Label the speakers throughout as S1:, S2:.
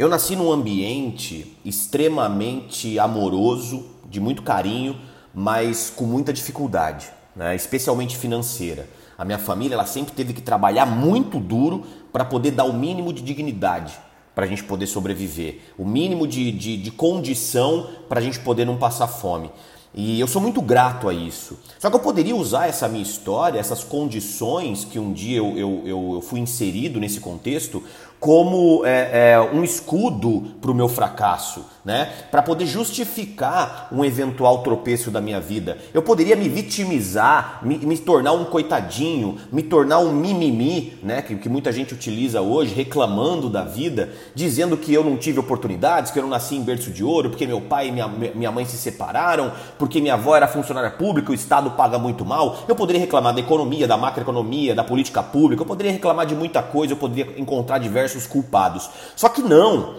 S1: Eu nasci num ambiente extremamente amoroso, de muito carinho, mas com muita dificuldade, né? especialmente financeira. A minha família ela sempre teve que trabalhar muito duro para poder dar o mínimo de dignidade para a gente poder sobreviver, o mínimo de, de, de condição para a gente poder não passar fome. E eu sou muito grato a isso. Só que eu poderia usar essa minha história, essas condições que um dia eu, eu, eu fui inserido nesse contexto, como é, é, um escudo para o meu fracasso, né? Para poder justificar um eventual tropeço da minha vida. Eu poderia me vitimizar, me, me tornar um coitadinho, me tornar um mimimi, né? Que, que, muita gente utiliza hoje, reclamando da vida, dizendo que eu não tive oportunidades, que eu não nasci em berço de ouro, porque meu pai e minha, minha mãe se separaram, porque minha avó era funcionária pública, o Estado paga muito mal. Eu poderia reclamar da economia, da macroeconomia, da política pública, eu poderia reclamar de muita coisa, eu poderia encontrar diversos culpados. Só que não.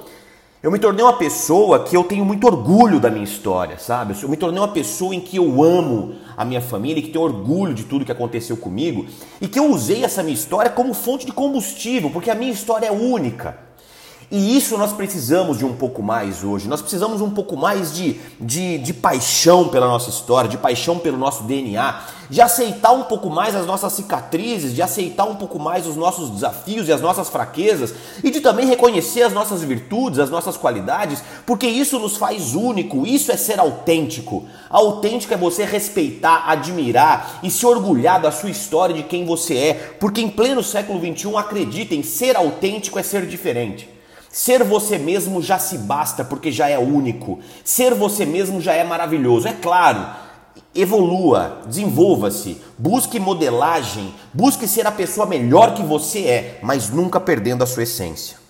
S1: Eu me tornei uma pessoa que eu tenho muito orgulho da minha história, sabe? Eu me tornei uma pessoa em que eu amo a minha família, e que tenho orgulho de tudo que aconteceu comigo e que eu usei essa minha história como fonte de combustível, porque a minha história é única. E isso nós precisamos de um pouco mais hoje. Nós precisamos um pouco mais de, de, de paixão pela nossa história, de paixão pelo nosso DNA, de aceitar um pouco mais as nossas cicatrizes, de aceitar um pouco mais os nossos desafios e as nossas fraquezas e de também reconhecer as nossas virtudes, as nossas qualidades, porque isso nos faz único, isso é ser autêntico. Autêntico é você respeitar, admirar e se orgulhar da sua história, de quem você é, porque em pleno século XXI, acreditem, ser autêntico é ser diferente. Ser você mesmo já se basta porque já é único. Ser você mesmo já é maravilhoso. É claro, evolua, desenvolva-se, busque modelagem, busque ser a pessoa melhor que você é, mas nunca perdendo a sua essência.